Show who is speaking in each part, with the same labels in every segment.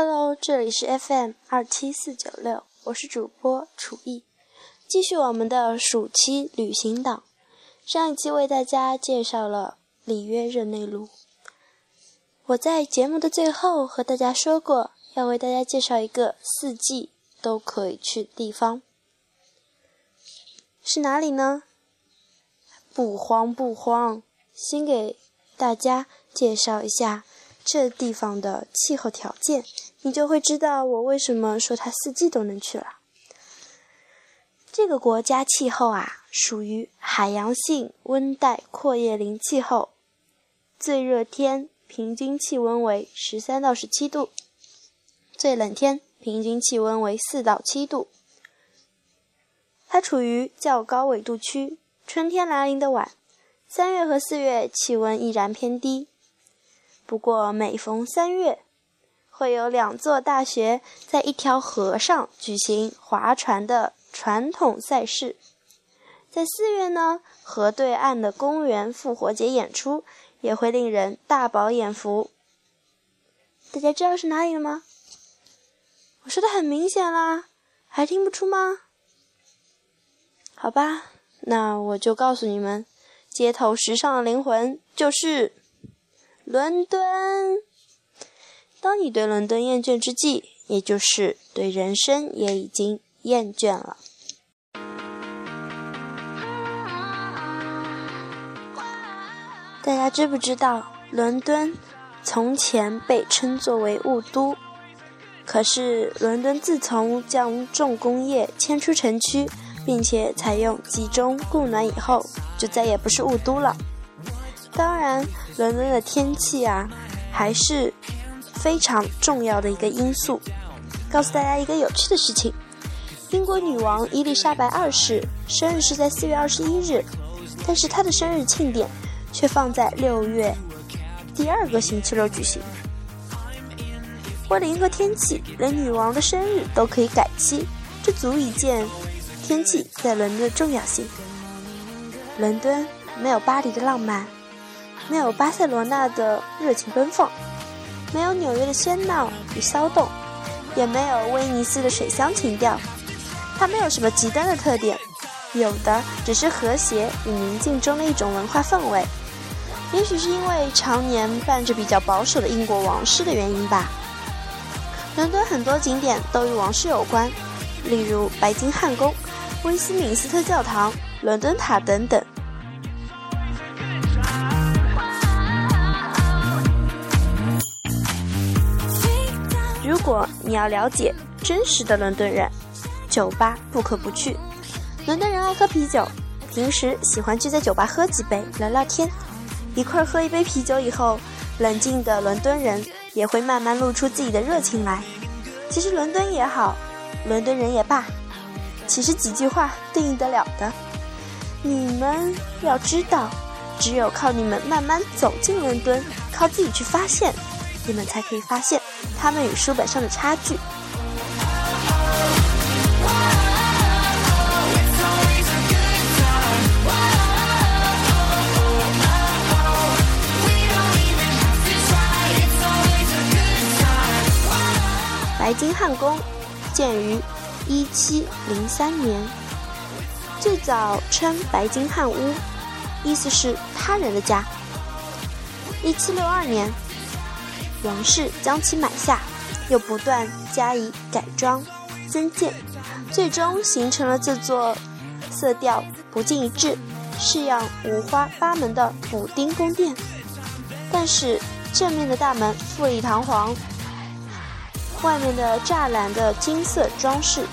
Speaker 1: Hello，这里是 FM 二七四九六，我是主播楚艺，继续我们的暑期旅行档。上一期为大家介绍了里约热内卢。我在节目的最后和大家说过，要为大家介绍一个四季都可以去的地方，是哪里呢？不慌不慌，先给大家介绍一下这地方的气候条件，你就会知道我为什么说它四季都能去了。这个国家气候啊，属于海洋性温带阔叶林气候，最热天平均气温为十三到十七度，最冷天平均气温为四到七度。它处于较高纬度区。春天来临的晚，三月和四月气温依然偏低。不过每逢三月，会有两座大学在一条河上举行划船的传统赛事。在四月呢，河对岸的公园复活节演出也会令人大饱眼福。大家知道是哪里了吗？我说的很明显啦，还听不出吗？好吧。那我就告诉你们，街头时尚的灵魂就是伦敦。当你对伦敦厌倦之际，也就是对人生也已经厌倦了。大家知不知道，伦敦从前被称作为雾都？可是，伦敦自从将重工业迁出城区。并且采用集中供暖以后，就再也不是雾都了。当然，伦敦的天气啊，还是非常重要的一个因素。告诉大家一个有趣的事情：英国女王伊丽莎白二世生日是在四月二十一日，但是她的生日庆典却放在六月第二个星期六举行。为了迎合天气，连女王的生日都可以改期，这足以见。天气在伦敦的重要性。伦敦没有巴黎的浪漫，没有巴塞罗那的热情奔放，没有纽约的喧闹与骚动，也没有威尼斯的水乡情调。它没有什么极端的特点，有的只是和谐与宁静中的一种文化氛围。也许是因为常年伴着比较保守的英国王室的原因吧。伦敦很多景点都与王室有关，例如白金汉宫。威斯敏斯特教堂、伦敦塔等等。果你要了解真实的伦敦人，酒吧不可不去。伦敦人爱喝啤酒，平时喜欢聚在酒吧喝几杯，聊聊天。一块喝一杯啤酒以后，冷静的伦敦人也会慢慢露出自己的热情来。其实伦敦也好，伦敦人也罢。其实几句话对应得了的，你们要知道，只有靠你们慢慢走进伦敦，靠自己去发现，你们才可以发现他们与书本上的差距。白金汉宫建于。一七零三年，最早称白金汉屋，意思是他人的家。一七六二年，王室将其买下，又不断加以改装、增建，最终形成了这座色调不尽一致、式样五花八门的补丁宫殿。但是正面的大门富丽堂皇。外面的栅栏的金色装饰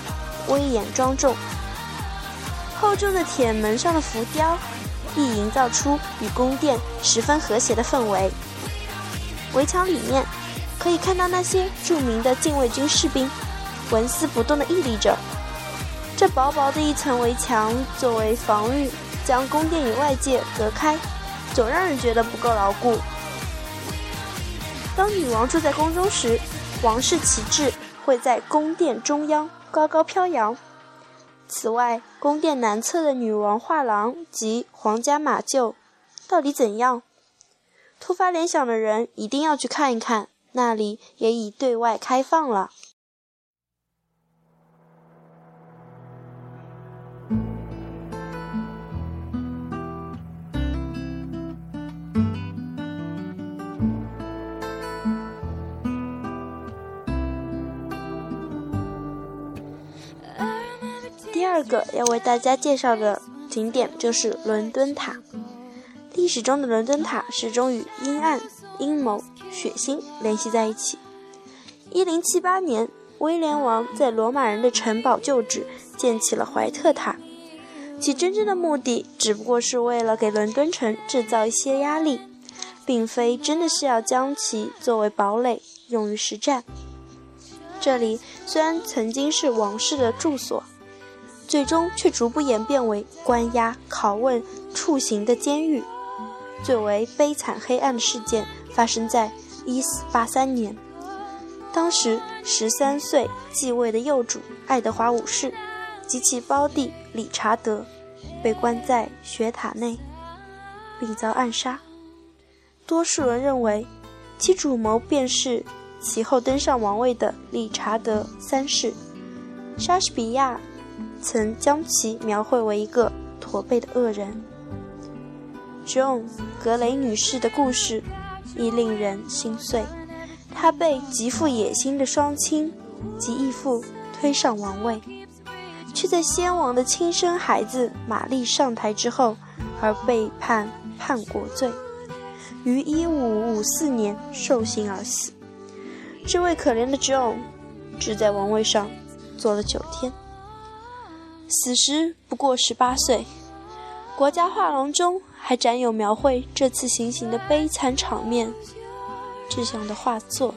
Speaker 1: 威严庄重，厚重的铁门上的浮雕亦营造出与宫殿十分和谐的氛围。围墙里面可以看到那些著名的禁卫军士兵，纹丝不动地屹立着。这薄薄的一层围墙作为防御，将宫殿与外界隔开，总让人觉得不够牢固。当女王住在宫中时，王室旗帜会在宫殿中央高高飘扬。此外，宫殿南侧的女王画廊及皇家马厩到底怎样？突发联想的人一定要去看一看，那里也已对外开放了。第二个要为大家介绍的景点就是伦敦塔。历史中的伦敦塔始终与阴暗、阴谋、血腥联系在一起。一零七八年，威廉王在罗马人的城堡旧址建起了怀特塔，其真正的目的只不过是为了给伦敦城制造一些压力，并非真的是要将其作为堡垒用于实战。这里虽然曾经是王室的住所，最终却逐步演变为关押、拷问、处刑的监狱。最为悲惨黑暗的事件发生在1483年，当时十三岁继位的幼主爱德华五世及其胞弟理查德被关在雪塔内，并遭暗杀。多数人认为，其主谋便是。其后登上王位的理查德三世，莎士比亚曾将其描绘为一个驼背的恶人。Joan 格雷女士的故事亦令人心碎，她被极富野心的双亲及义父推上王位，却在先王的亲生孩子玛丽上台之后而被判叛国罪，于1554年受刑而死。这位可怜的 John 只在王位上坐了九天，死时不过十八岁。国家画廊中还展有描绘这次行刑的悲惨场面志向的画作。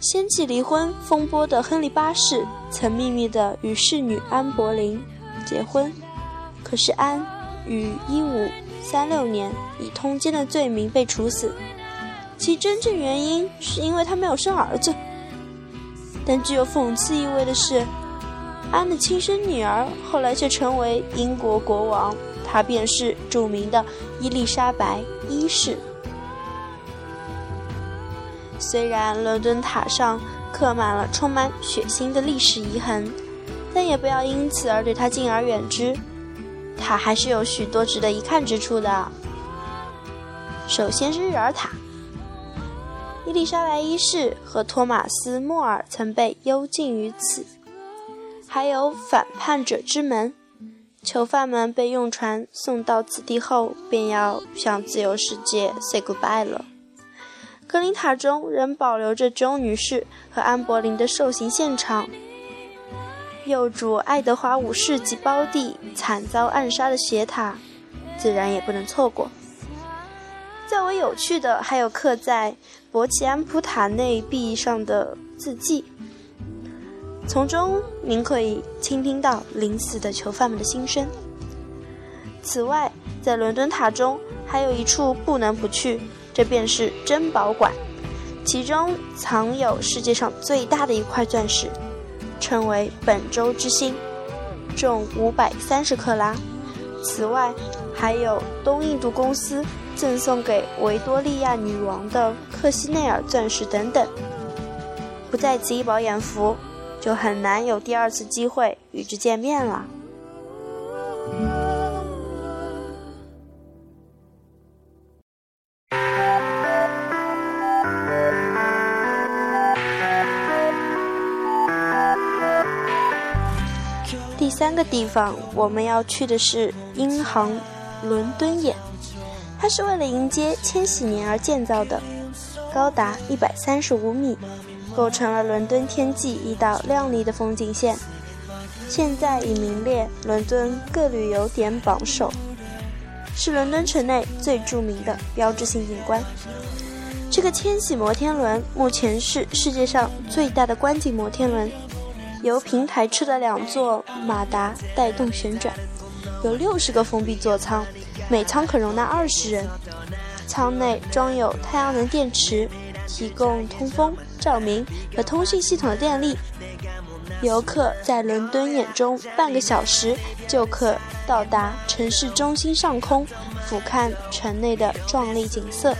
Speaker 1: 掀起离婚风波的亨利八世曾秘密地与侍女安柏林结婚，可是安于一五三六年以通奸的罪名被处死。其真正原因是因为他没有生儿子，但具有讽刺意味的是，安的亲生女儿后来却成为英国国王，她便是著名的伊丽莎白一世。虽然伦敦塔上刻满了充满血腥的历史遗痕，但也不要因此而对它敬而远之，它还是有许多值得一看之处的。首先是日尔塔。伊丽莎白一世和托马斯·莫尔曾被幽禁于此，还有反叛者之门，囚犯们被用船送到此地后，便要向自由世界 say goodbye 了。格林塔中仍保留着周女士和安柏林的受刑现场，幼主爱德华五世及胞弟惨遭暗杀的斜塔，自然也不能错过。较为有趣的还有刻在。博奇安普塔内壁上的字迹，从中您可以倾听到临死的囚犯们的心声。此外，在伦敦塔中还有一处不能不去，这便是珍宝馆，其中藏有世界上最大的一块钻石，称为本州之星，重五百三十克拉。此外，还有东印度公司。赠送给维多利亚女王的克西内尔钻石等等，不在此一饱眼福，就很难有第二次机会与之见面了。第三个地方我们要去的是英航伦敦眼。它是为了迎接千禧年而建造的，高达一百三十五米，构成了伦敦天际一道亮丽的风景线。现在已名列伦敦各旅游点榜首，是伦敦城内最著名的标志性景观。这个千禧摩天轮目前是世界上最大的观景摩天轮，由平台车的两座马达带动旋转，有六十个封闭座舱。每舱可容纳二十人，舱内装有太阳能电池，提供通风、照明和通讯系统的电力。游客在伦敦眼中半个小时就可到达城市中心上空，俯瞰城内的壮丽景色，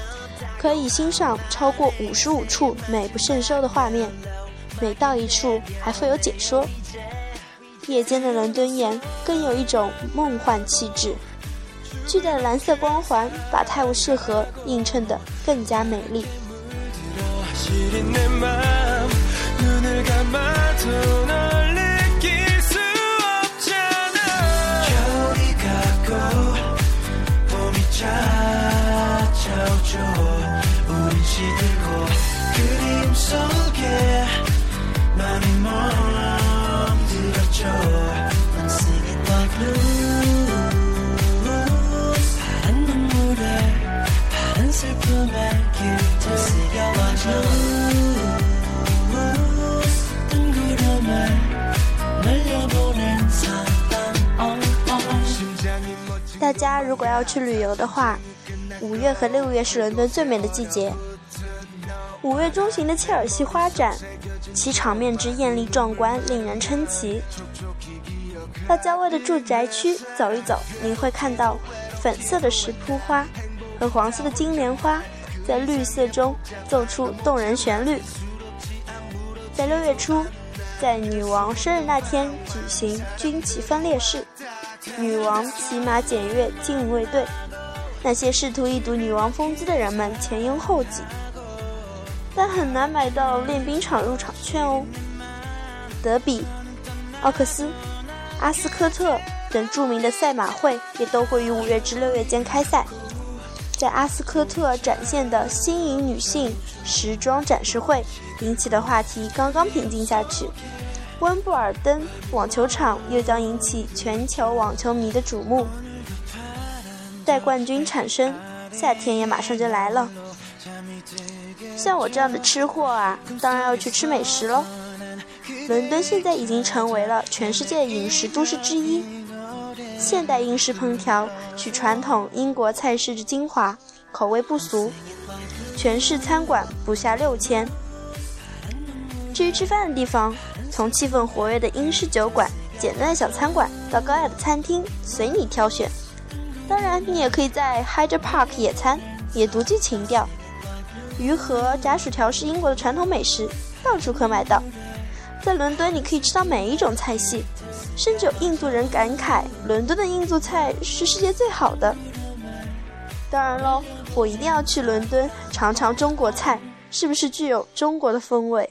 Speaker 1: 可以欣赏超过五十五处美不胜收的画面，每到一处还附有解说。夜间的伦敦眼更有一种梦幻气质，巨大的蓝色光环把泰晤士河映衬得更加美丽。 거칠은 내맘 눈을 감아도 넌 如果要去旅游的话，五月和六月是伦敦最美的季节。五月中旬的切尔西花展，其场面之艳丽壮观，令人称奇。到郊外的住宅区走一走，你会看到粉色的石铺花和黄色的金莲花在绿色中奏出动人旋律。在六月初，在女王生日那天举行军旗分列式。女王骑马检阅禁卫队，那些试图一睹女王风姿的人们前拥后挤，但很难买到练兵场入场券哦。德比、奥克斯、阿斯科特等著名的赛马会也都会于五月至六月间开赛。在阿斯科特展现的新颖女性时装展示会引起的话题刚刚平静下去。温布尔登网球场又将引起全球网球迷的瞩目。待冠军产生，夏天也马上就来了。像我这样的吃货啊，当然要去吃美食喽。伦敦现在已经成为了全世界饮食都市之一。现代英式烹调取传统英国菜式之精华，口味不俗。全市餐馆不下六千。至于吃饭的地方，从气氛活跃的英式酒馆、简单的小餐馆到高雅的餐厅，随你挑选。当然，你也可以在 Hyde Park 野餐，也独具情调。鱼和炸薯条是英国的传统美食，到处可买到。在伦敦，你可以吃到每一种菜系，甚至有印度人感慨伦敦的印度菜是世界最好的。当然喽，我一定要去伦敦尝尝中国菜，是不是具有中国的风味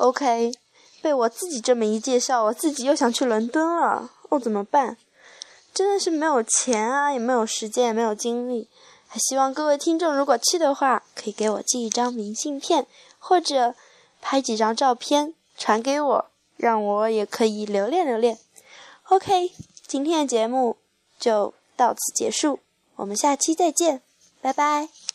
Speaker 1: ？OK，被我自己这么一介绍，我自己又想去伦敦了。哦，怎么办？真的是没有钱啊，也没有时间，也没有精力。还希望各位听众如果去的话，可以给我寄一张明信片，或者拍几张照片传给我，让我也可以留恋留恋。OK，今天的节目就到此结束，我们下期再见，拜拜。